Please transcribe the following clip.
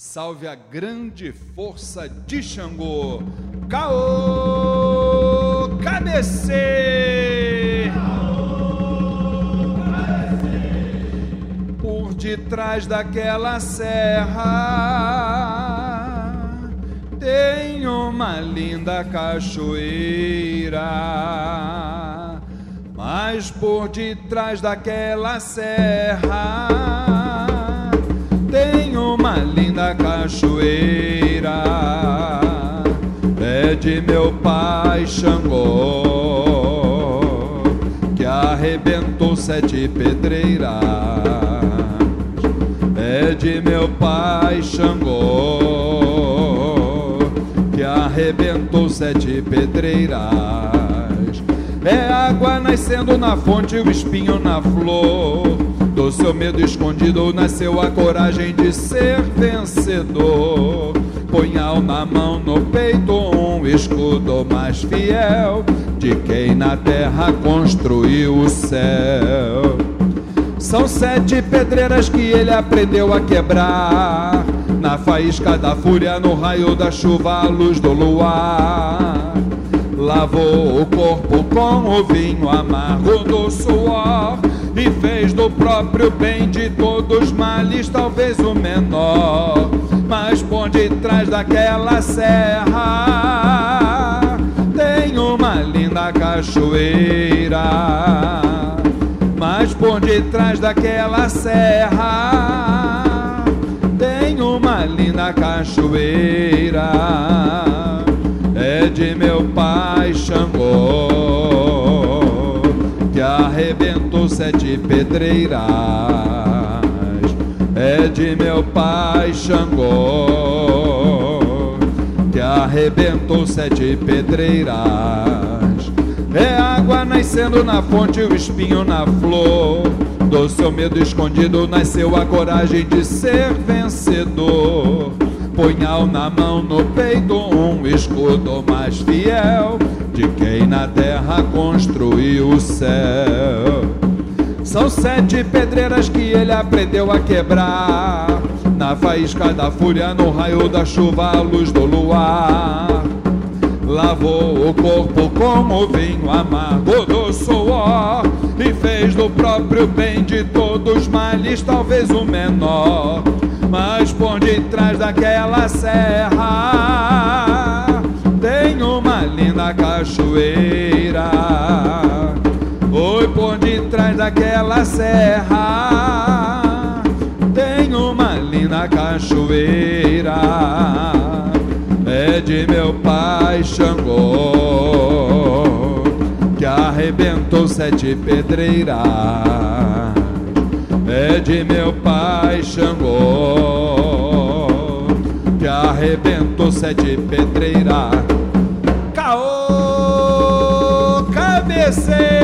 Salve a grande força de Xangô. Caô, cabeceiro. Por detrás daquela serra tem uma linda cachoeira. Mas por detrás daquela serra linda cachoeira. É de meu pai Xangô que arrebentou sete pedreiras. É de meu pai Xangô que arrebentou sete pedreiras. É água nascendo na fonte, o espinho na flor. Do seu medo escondido nasceu a coragem de ser vencedor. Punhal na mão, no peito, um escudo mais fiel de quem na terra construiu o céu. São sete pedreiras que ele aprendeu a quebrar. Na faísca da fúria, no raio da chuva, a luz do luar. Lavou o corpo com o vinho amargo do suor e fez do próprio bem de todos males, talvez o menor. Mas por detrás daquela serra tem uma linda cachoeira. Mas por detrás daquela serra tem uma linda cachoeira. É de meu pai Xangô sete pedreiras. É de meu pai Xangô que arrebentou sete pedreiras. É água nascendo na fonte, o espinho na flor. Do seu medo escondido nasceu a coragem de ser vencedor. Punhal na mão, no peito, um escudo mais fiel de quem na terra construiu o céu. São sete pedreiras que ele aprendeu a quebrar. Na faísca da fúria, no raio da chuva, a luz do luar. Lavou o corpo com o vinho amargo do suor e fez do próprio bem de todos males, talvez o menor. Mas por detrás daquela serra tem uma linda cachoeira. Daquela serra tem uma linda cachoeira. É de meu pai Xangô que arrebentou sete pedreiras. É de meu pai Xangô que arrebentou sete pedreiras. Caô, cabeceira.